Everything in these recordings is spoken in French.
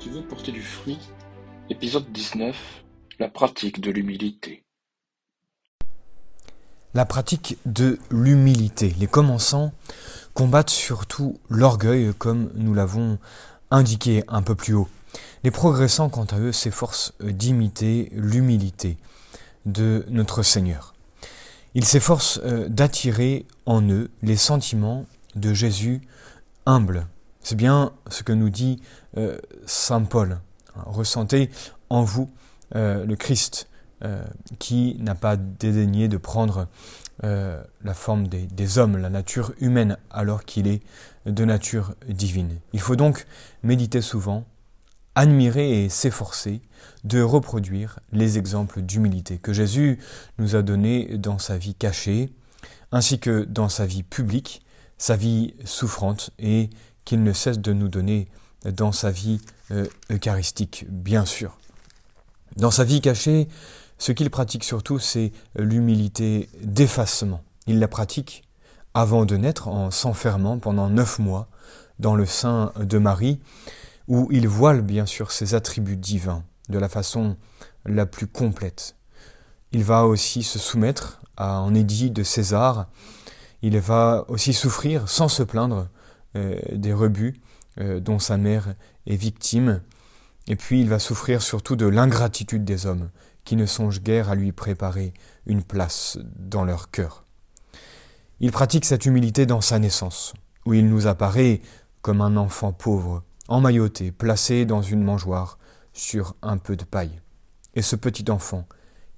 tu veux porter du fruit, épisode 19, la pratique de l'humilité. La pratique de l'humilité. Les commençants combattent surtout l'orgueil comme nous l'avons indiqué un peu plus haut. Les progressants, quant à eux, s'efforcent d'imiter l'humilité de notre Seigneur. Ils s'efforcent euh, d'attirer en eux les sentiments de Jésus humble, c'est bien ce que nous dit euh, Saint Paul. Ressentez en vous euh, le Christ euh, qui n'a pas dédaigné de prendre la forme des, des, hommes, la nature humaine, alors qu'il est de nature divine. Il faut donc méditer souvent, admirer et s'efforcer de reproduire les exemples d'humilité que Jésus nous a donnés dans sa vie cachée, ainsi que dans sa vie publique, sa vie souffrante et qu'il ne cesse de nous donner dans sa vie euh, eucharistique, bien sûr. Dans sa vie cachée, ce qu'il pratique surtout, c'est l'humilité d'effacement. Il la pratique avant de naître en s'enfermant pendant neuf mois dans le sein de Marie, où il voile bien sûr ses attributs divins de la façon la plus complète. Il va aussi se soumettre à un édit de César, il va aussi souffrir sans se plaindre des rebuts euh, dont sa mère est victime, et puis il va souffrir surtout de l'ingratitude des hommes, qui ne songent guère à lui préparer une place dans leur cœur. Il pratique cette humilité dans sa naissance, où il nous apparaît comme un enfant pauvre, emmailloté, placé dans une mangeoire, sur un peu de paille. Et ce petit enfant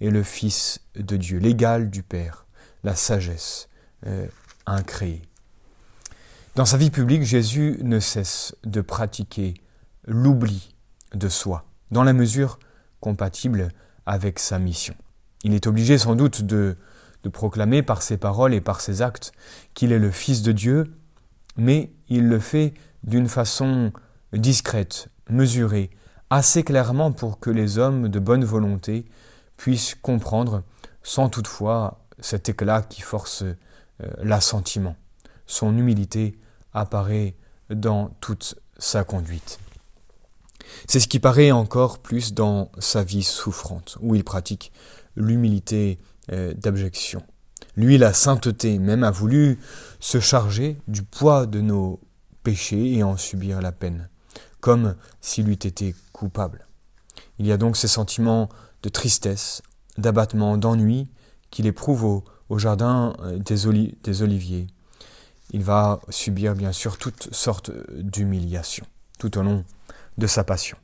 est le Fils de Dieu, l'égal du Père, la sagesse euh, incréée. Dans sa vie publique, Jésus ne cesse de pratiquer l'oubli de soi, dans la mesure compatible avec sa mission. Il est obligé sans doute de, proclamer par ses paroles et par ses actes qu'il est le Fils de Dieu, mais il le fait d'une façon discrète, mesurée, assez clairement pour que les hommes de bonne volonté puissent comprendre, sans toutefois cet éclat qui force euh, l'assentiment. Son humilité apparaît dans toute sa conduite. C'est ce qui paraît encore plus dans sa vie souffrante, où il pratique l'humilité euh, d'abjection. Lui, la sainteté même a voulu se charger du poids de nos péchés et en subir la peine, comme s'il eût été coupable. Il y a donc ces sentiments de tristesse, d'abattement, d'ennui qu'il éprouve au, jardin euh, des oliviers, il va subir bien sûr toutes sortes d'humiliations tout au long de sa passion.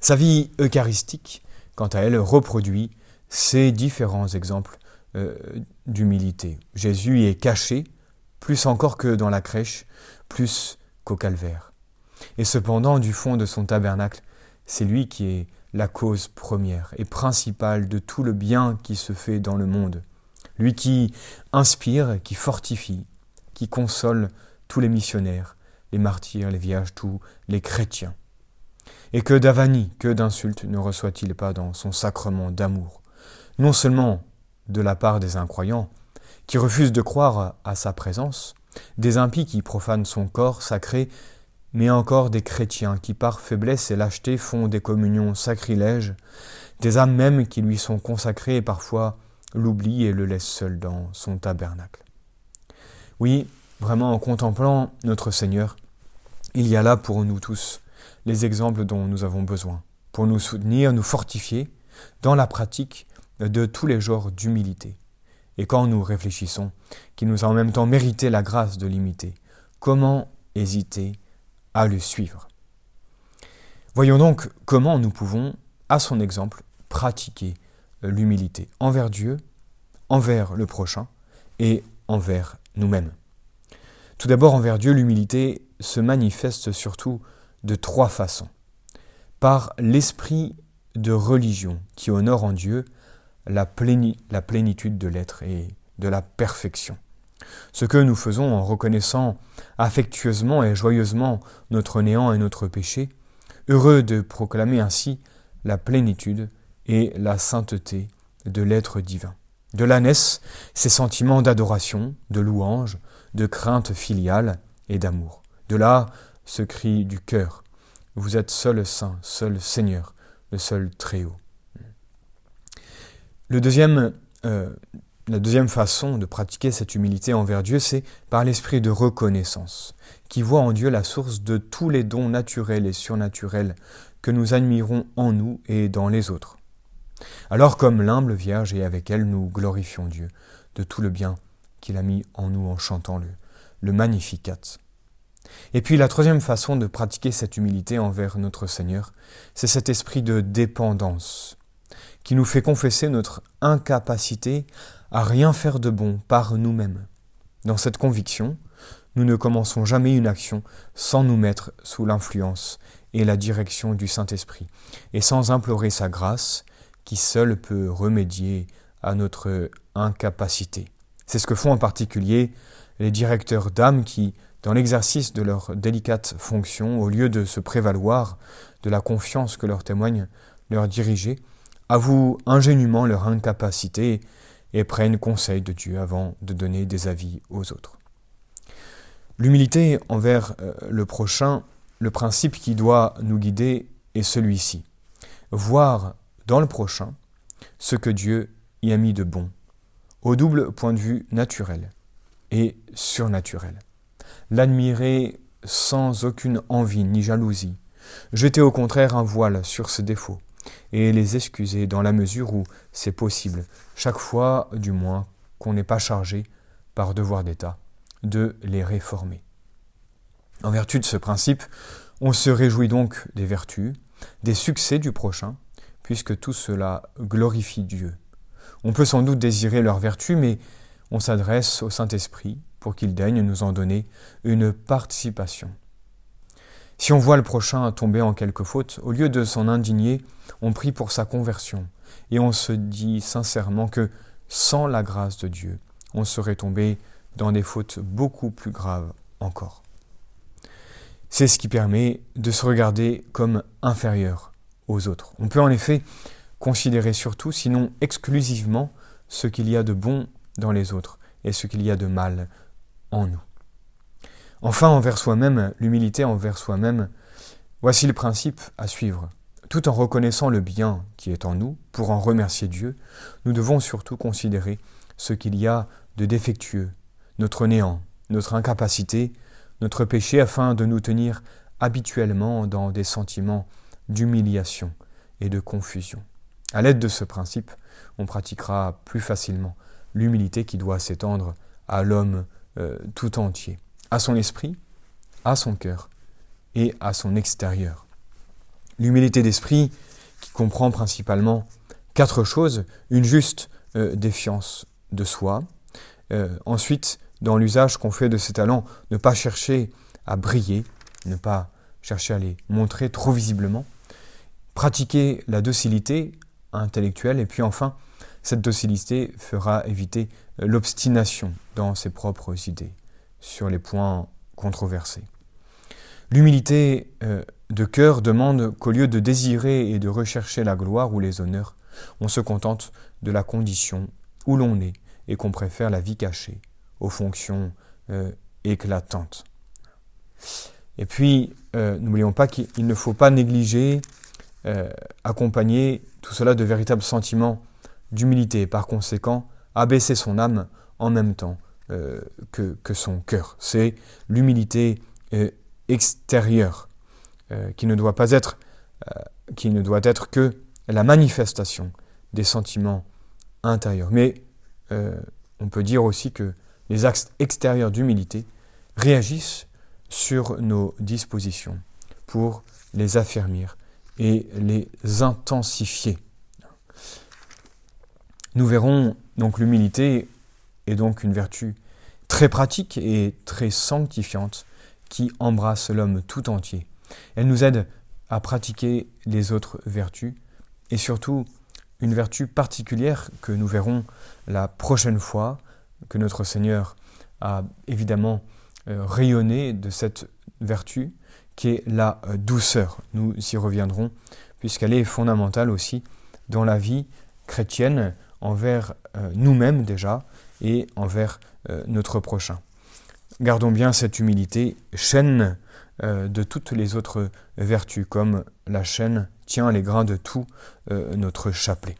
Sa vie eucharistique, quant à elle, reproduit ces différents exemples euh, d'humilité. Jésus y est caché, plus encore que dans la crèche, plus qu'au calvaire. Et cependant, du fond de son tabernacle, c'est lui qui est la cause première et principale de tout le bien qui se fait dans le monde. Lui qui inspire, qui fortifie, qui console tous les missionnaires, les martyrs, les vierges, tous les chrétiens. Et que d'avanie, que d'insultes ne reçoit-il pas dans son sacrement d'amour, non seulement de la part des incroyants, qui refusent de croire à sa présence, des impies qui profanent son corps sacré, mais encore des chrétiens qui par faiblesse et lâcheté font des communions sacrilèges, des âmes mêmes qui lui sont consacrées et parfois l'oublient et le laissent seul dans son tabernacle. Oui, vraiment en contemplant notre Seigneur, il y a là pour nous tous les exemples dont nous avons besoin, pour nous soutenir, nous fortifier dans la pratique de tous les genres d'humilité. Et quand nous réfléchissons qu'il nous a en même temps mérité la grâce de l'imiter, comment hésiter à le suivre? Voyons donc comment nous pouvons, à son exemple, pratiquer l'humilité envers Dieu, envers le prochain et envers nous-mêmes. Tout d'abord, envers Dieu, l'humilité se manifeste surtout de trois façons. Par l'esprit de religion qui honore en Dieu la, la plénitude de l'être et de la perfection. Ce que nous faisons en reconnaissant affectueusement et joyeusement notre néant et notre péché, heureux de proclamer ainsi la plénitude et la sainteté de l'être divin. De là naissent ces sentiments d'adoration, de louange, de crainte filiale et d'amour. De là ce cri du cœur, Vous êtes seul Saint, seul Seigneur, le seul Très-Haut. Le deuxième, euh, la deuxième façon de pratiquer cette humilité envers Dieu, c'est par l'esprit de reconnaissance, qui voit en Dieu la source de tous les dons naturels et surnaturels que nous admirons en nous et dans les autres. Alors comme l'humble Vierge et avec elle nous glorifions Dieu de tout le bien qu'il a mis en nous en chantant le, le Magnificat. Et puis la troisième façon de pratiquer cette humilité envers notre Seigneur, c'est cet esprit de dépendance qui nous fait confesser notre incapacité à rien faire de bon par nous-mêmes. Dans cette conviction, nous ne commençons jamais une action sans nous mettre sous l'influence et la direction du Saint-Esprit, et sans implorer sa grâce, qui seule peut remédier à notre incapacité. C'est ce que font en particulier les directeurs d'âme qui, dans l'exercice de leur délicate fonction, au lieu de se prévaloir de la confiance que leur témoignent leurs dirigés, avouent ingénument leur incapacité et prennent conseil de Dieu avant de donner des avis aux autres. L'humilité envers euh, le prochain, le principe qui doit nous guider est celui-ci. Voir dans le prochain ce que Dieu y a mis de bon, au double point de vue naturel et surnaturel. L'admirer sans aucune envie ni jalousie, jeter au contraire un voile sur ses défauts, et les excuser dans la mesure où c'est possible, chaque fois du moins qu'on n'est pas chargé par devoir d'État de les réformer. En vertu de ce principe, on se réjouit donc des vertus, des succès du prochain, puisque tout cela glorifie Dieu. On peut sans doute désirer leurs vertus, mais on s'adresse au Saint-Esprit pour qu'il daigne nous en donner une participation. Si on voit le prochain tomber en quelque faute, au lieu de s'en indigner, on prie pour sa conversion, et on se dit sincèrement que sans la grâce de Dieu, on serait tombé dans des fautes beaucoup plus graves encore. C'est ce qui permet de se regarder comme inférieur autres. On peut en effet considérer surtout, sinon exclusivement, ce qu'il y a de bon dans les autres et ce qu'il y a de mal en nous. Enfin, envers soi-même, l'humilité envers soi-même, voici le principe à suivre. Tout en reconnaissant le bien qui est en nous, pour en remercier Dieu, nous devons surtout considérer ce qu'il y a de défectueux, notre néant, notre incapacité, notre péché, afin de nous tenir habituellement dans des sentiments d'humiliation et de confusion. À l'aide de ce principe, on pratiquera plus facilement l'humilité qui doit s'étendre à l'homme euh, tout entier, à son esprit, à son cœur et à son extérieur. L'humilité d'esprit qui comprend principalement quatre choses, une juste euh, défiance de soi, euh, ensuite dans l'usage qu'on fait de ses talents, ne pas chercher à briller, ne pas chercher à les montrer trop visiblement, pratiquer la docilité intellectuelle, et puis enfin cette docilité fera éviter l'obstination dans ses propres idées sur les points controversés. L'humilité euh, de cœur demande qu'au lieu de désirer et de rechercher la gloire ou les honneurs, on se contente de la condition où l'on est et qu'on préfère la vie cachée aux fonctions euh, éclatantes. Et puis, euh, n'oublions pas qu'il ne faut pas négliger, accompagner tout cela de véritables sentiments d'humilité, par conséquent, abaisser son âme en même temps euh, que, son cœur. C'est l'humilité euh, extérieure euh, qui ne doit pas être qui ne doit être que la manifestation des sentiments intérieurs. Mais on peut dire aussi que les axes extérieurs d'humilité réagissent sur nos dispositions pour les affermir et les intensifier. Nous verrons donc l'humilité est donc une vertu très pratique et très sanctifiante qui embrasse l'homme tout entier. Elle nous aide à pratiquer les autres vertus et surtout une vertu particulière que nous verrons la prochaine fois que notre Seigneur a évidemment euh, rayonné de cette vertu qui est la euh, douceur. Nous y reviendrons puisqu'elle est fondamentale aussi dans la vie chrétienne envers euh, nous-mêmes déjà et envers euh, notre prochain. Gardons bien cette humilité, chaîne de toutes les autres vertus, comme la chaîne tient les grains de tout notre chapelet.